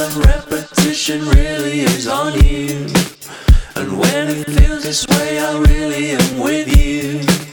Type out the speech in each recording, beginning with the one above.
and repetition really is on you. And when it feels this way, I really am with you.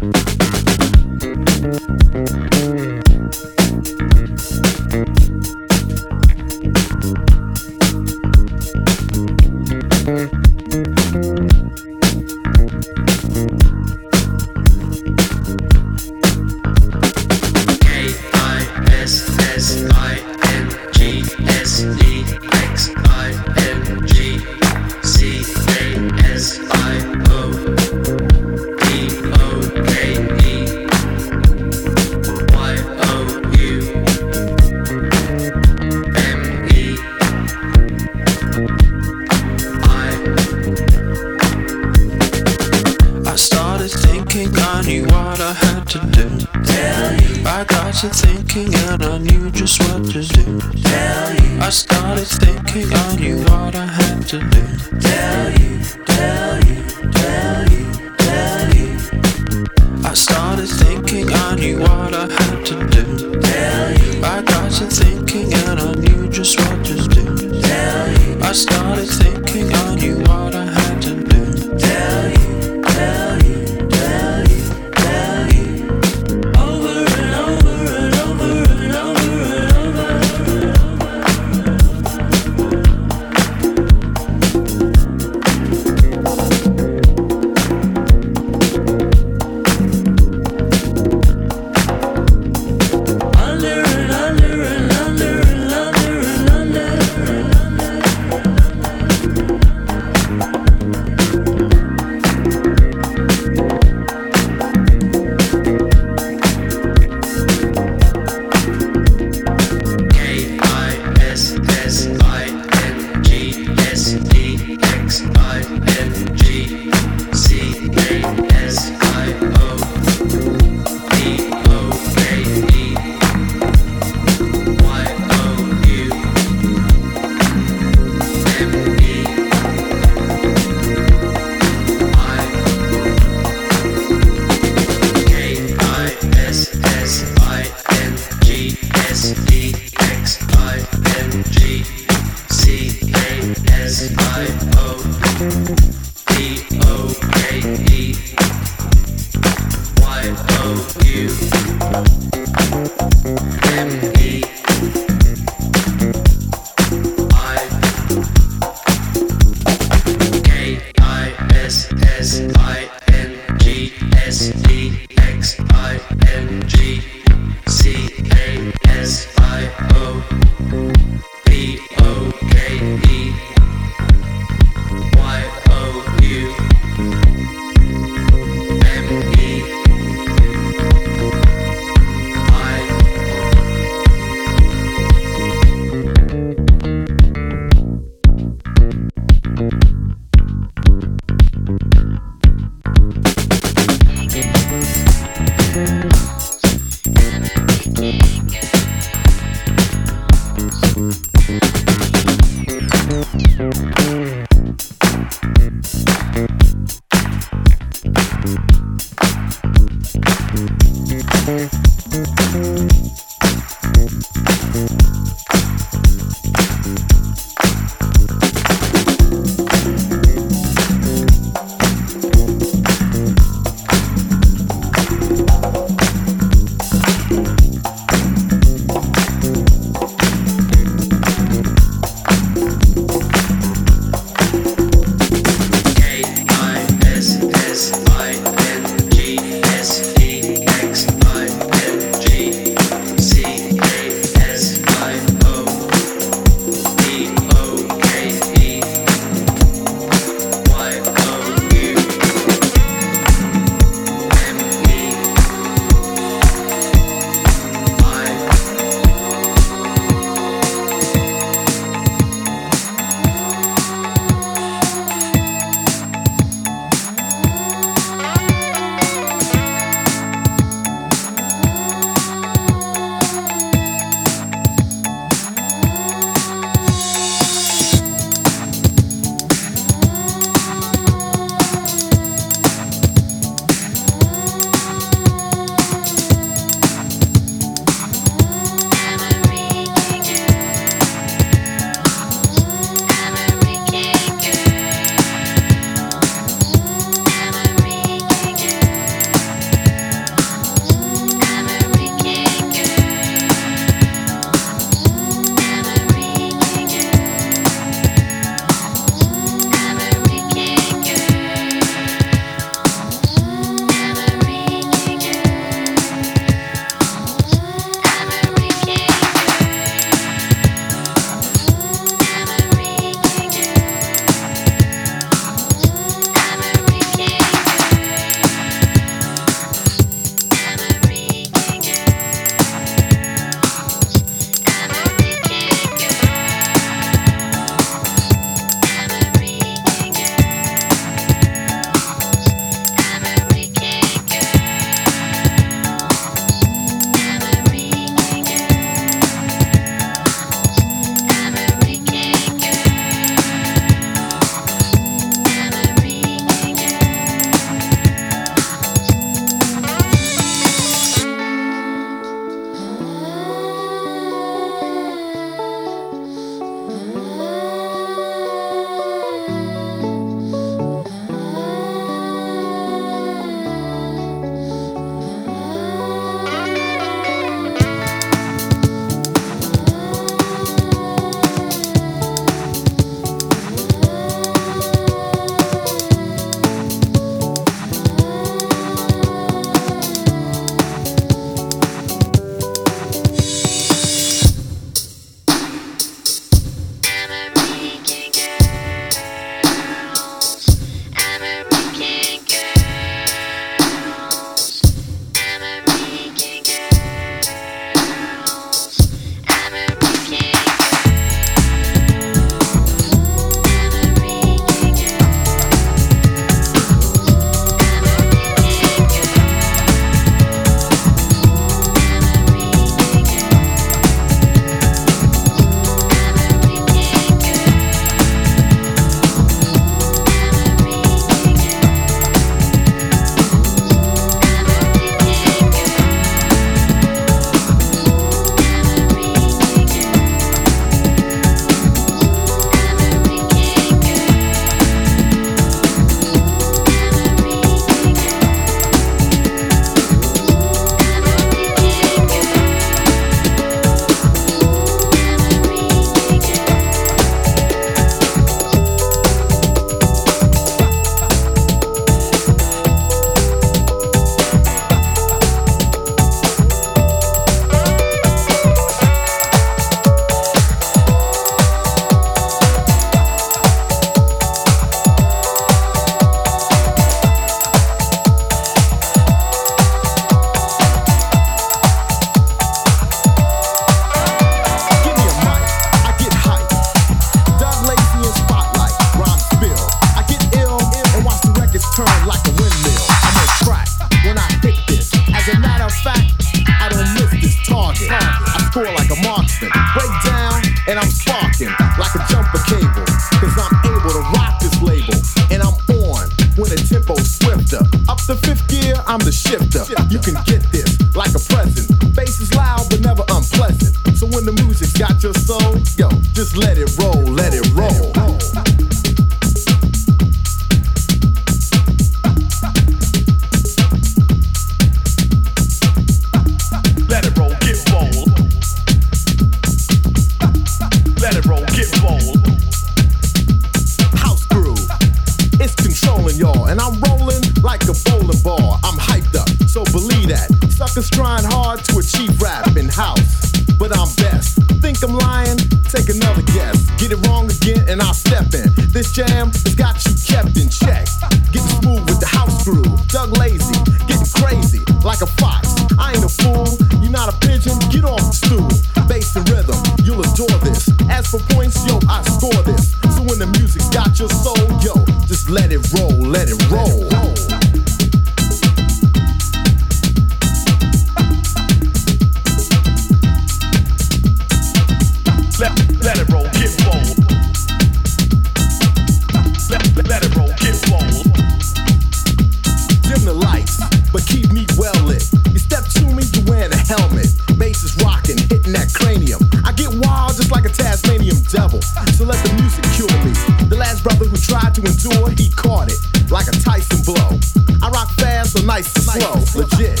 legit,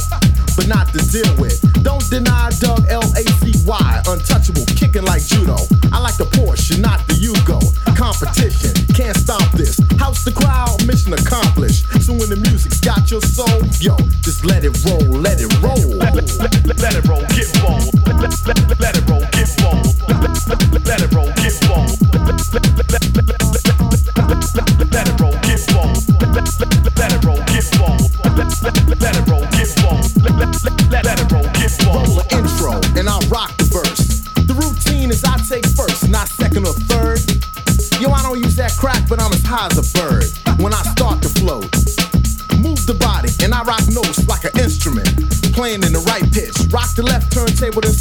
but not to deal with. Don't deny Doug L A C Y, untouchable, kicking like judo. I like the Porsche, not the Yugo. Competition, can't stop this. House the crowd, mission accomplished. So when the music's got your soul, yo, just let it roll. table to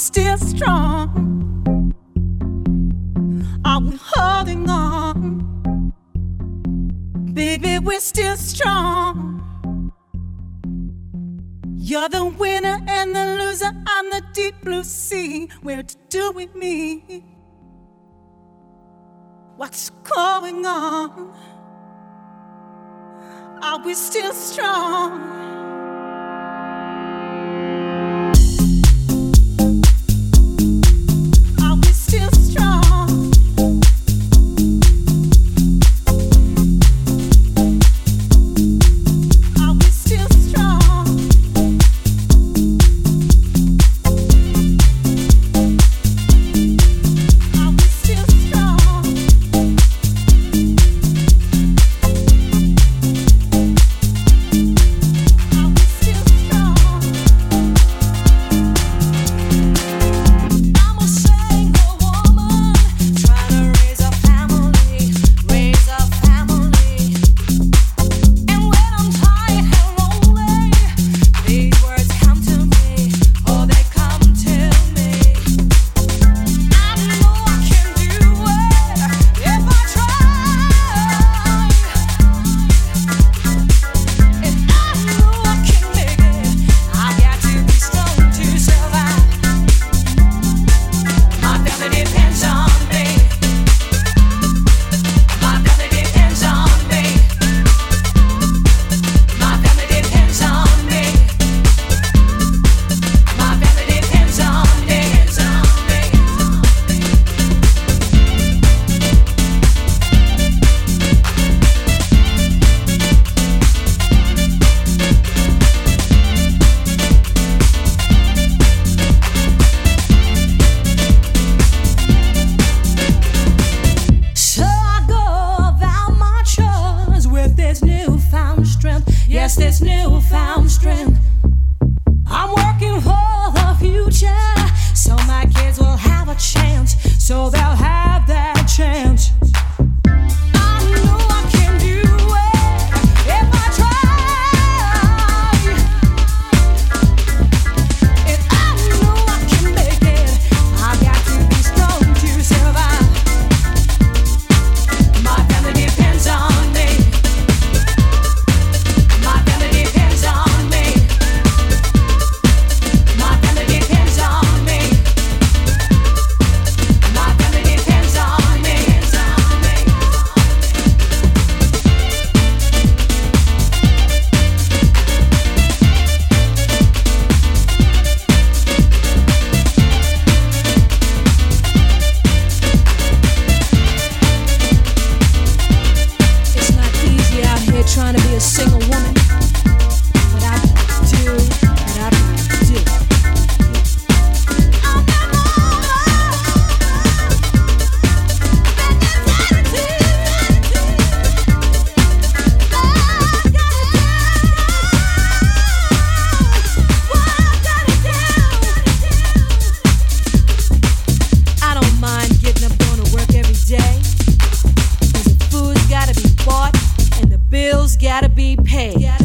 still strong? Are we holding on? Baby, we're still strong. You're the winner and the loser on the deep blue sea. Where to do with me? What's going on? Are we still strong? gotta be paid.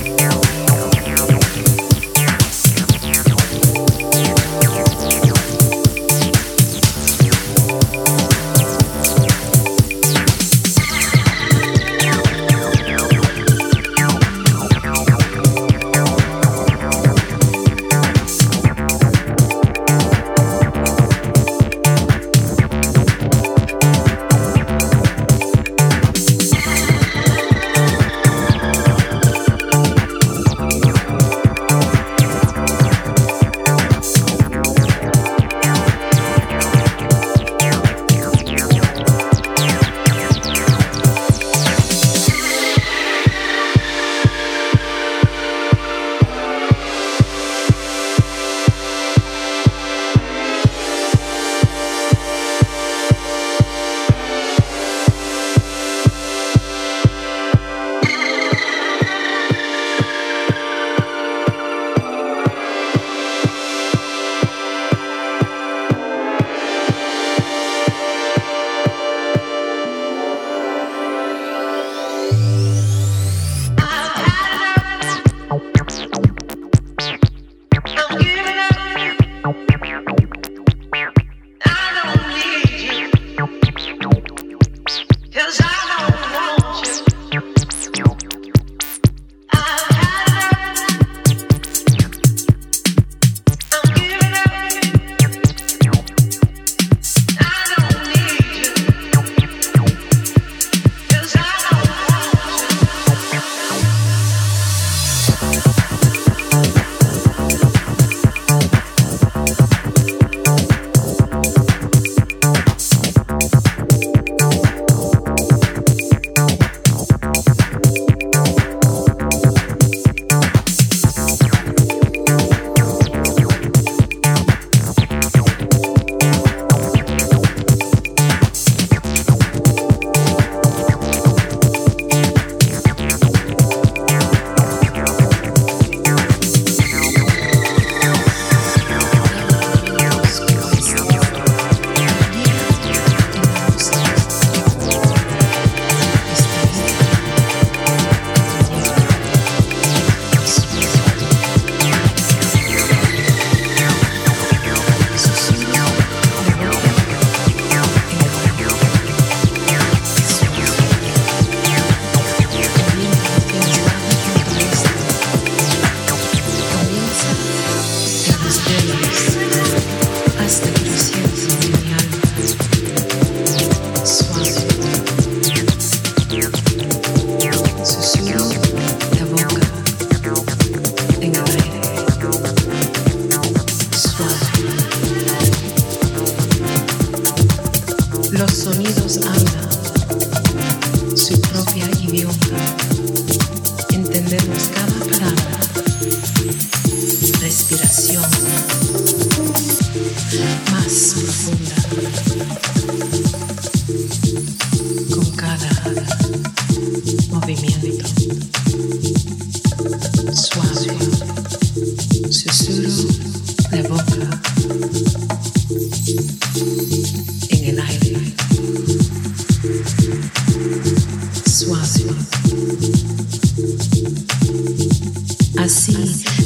you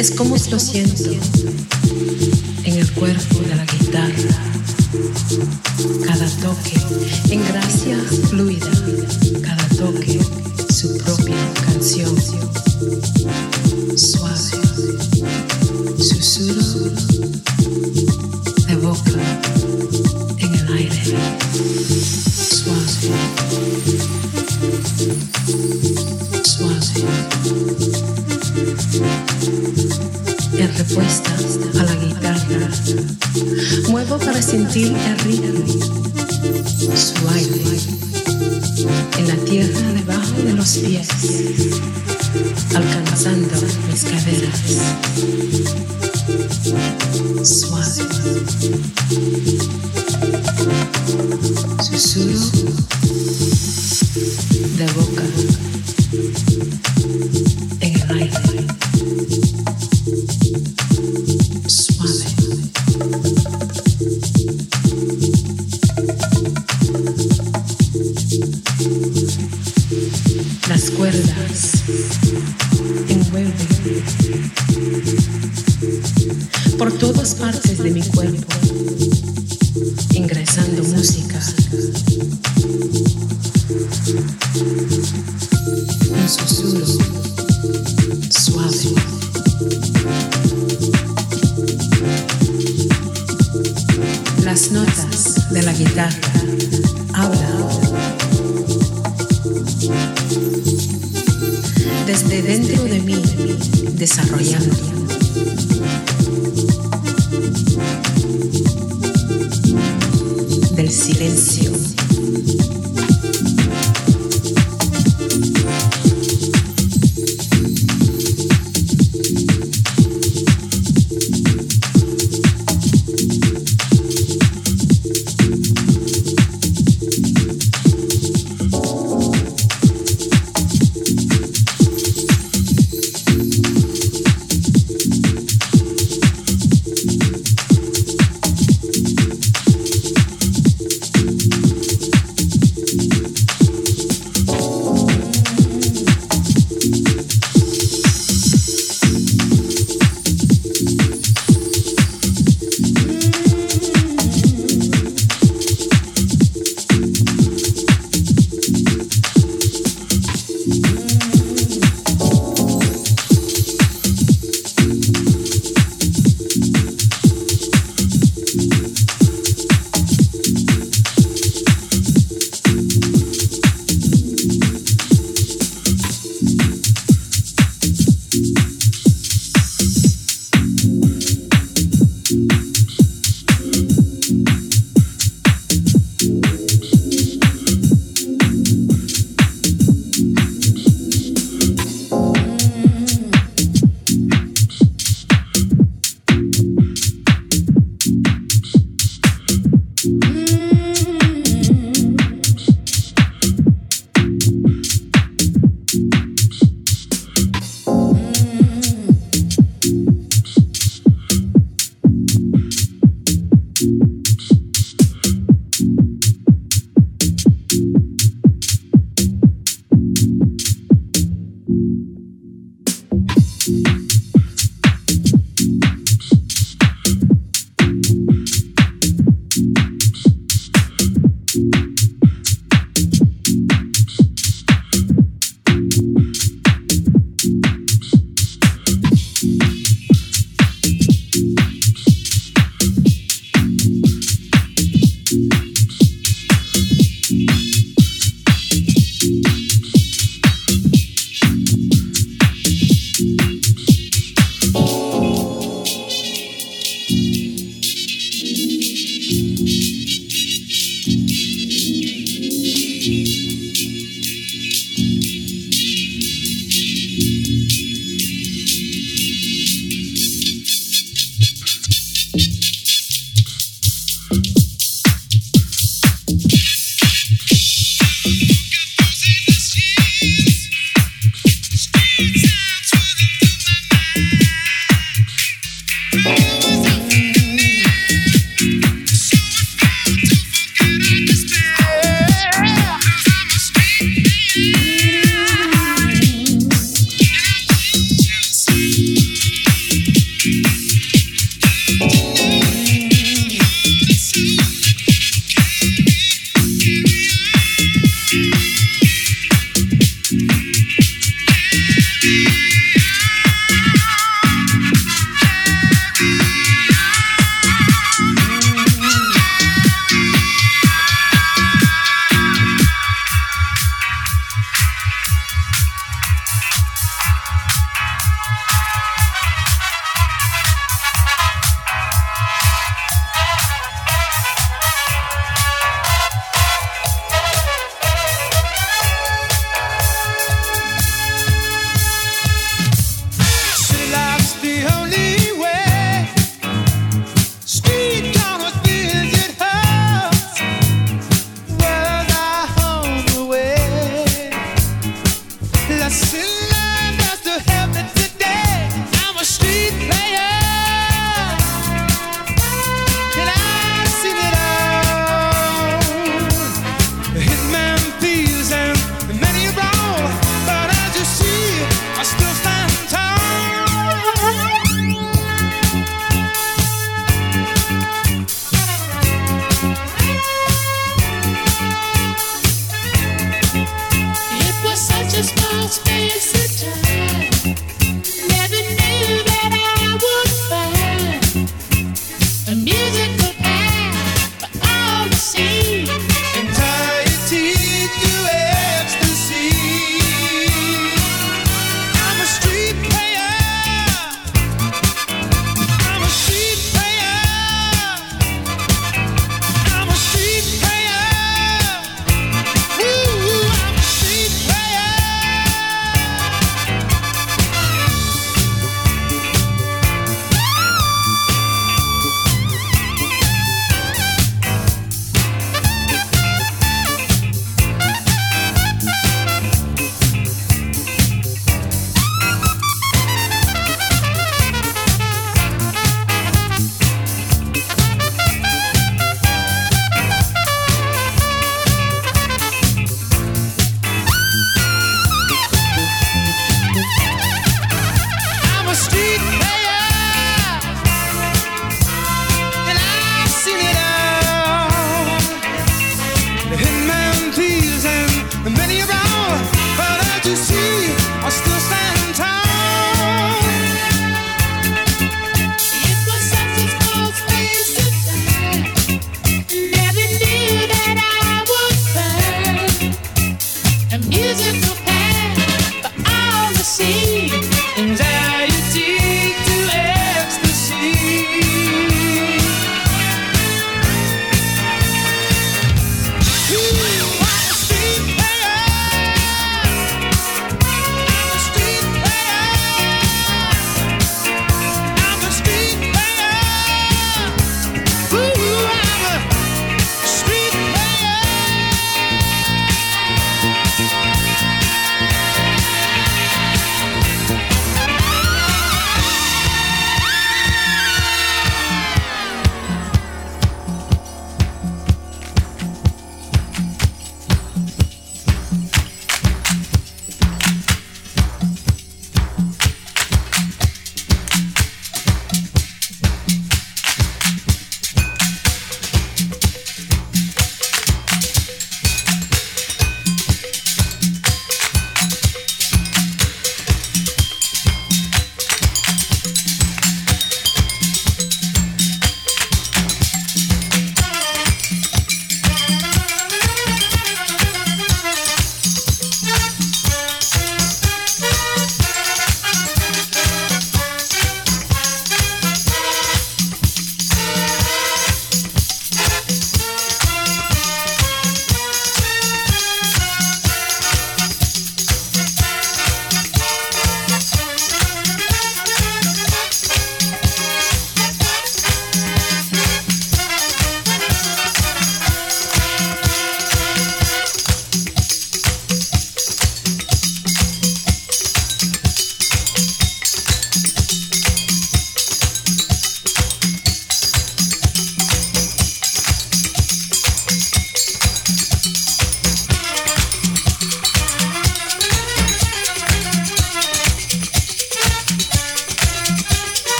es como lo siento en el cuerpo.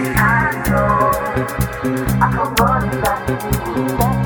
I know I running back to you.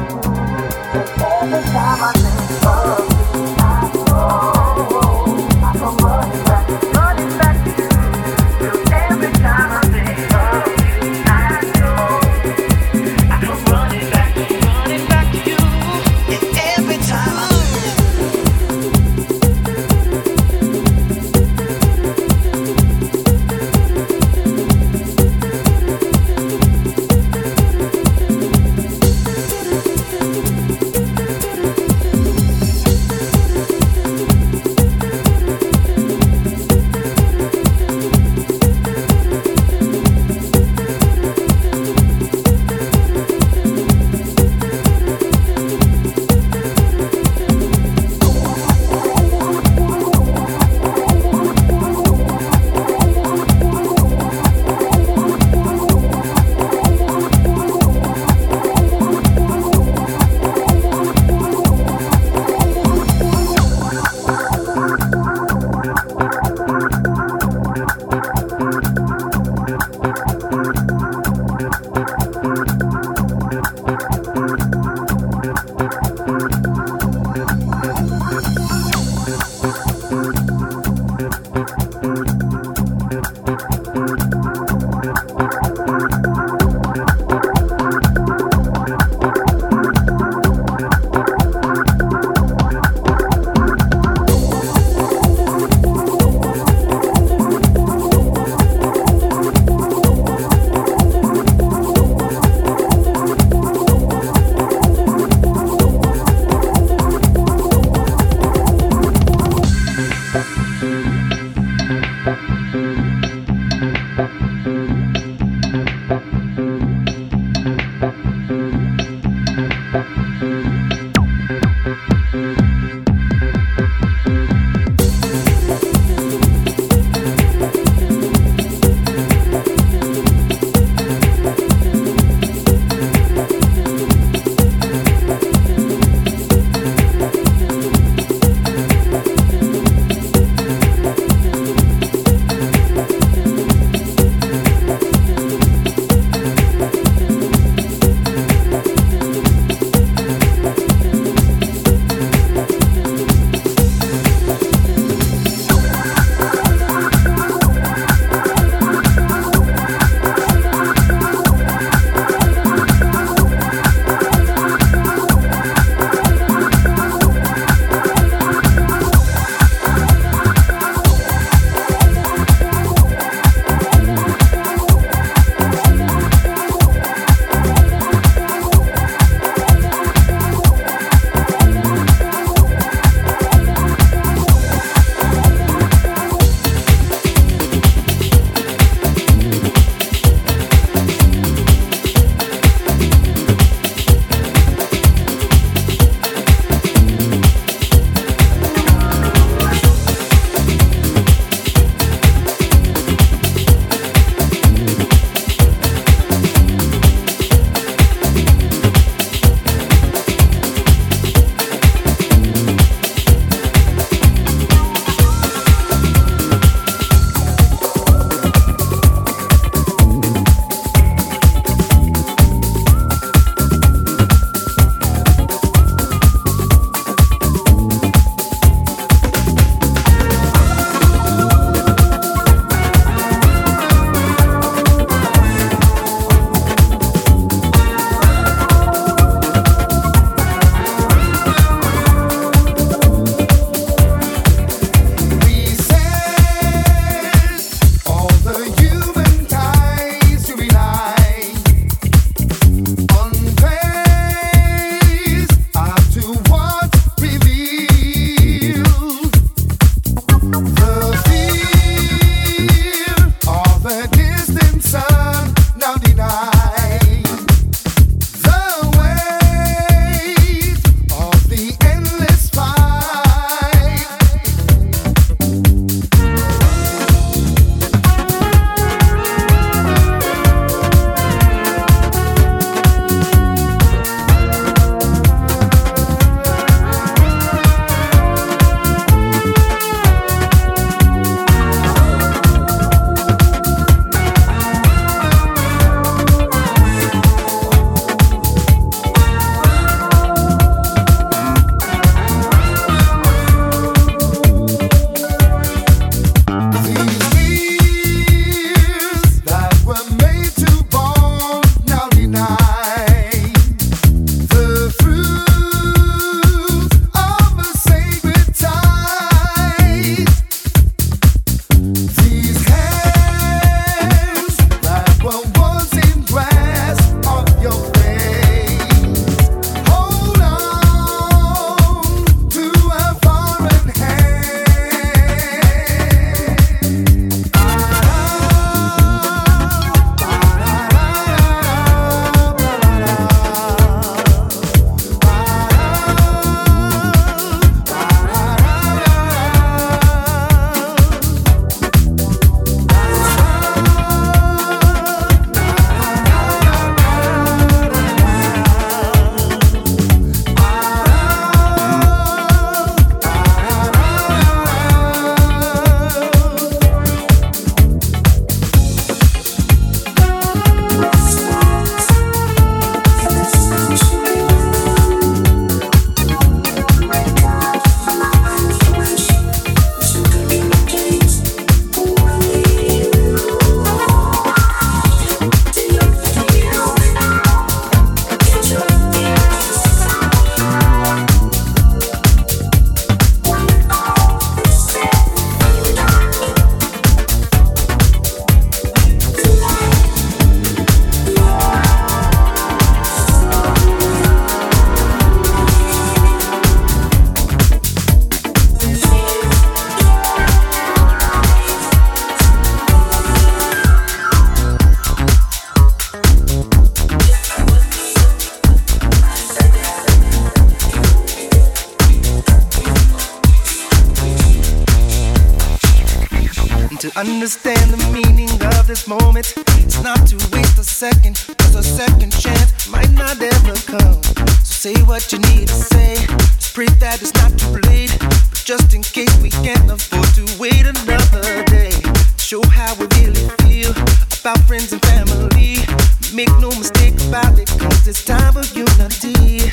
Understand the meaning of this moment. It's not to waste a second, cause a second chance might not ever come. So say what you need to say. Just pray that it's not too late. But just in case we can't afford to wait another day. Show how we really feel about friends and family. Make no mistake about it, cause it's time for unity.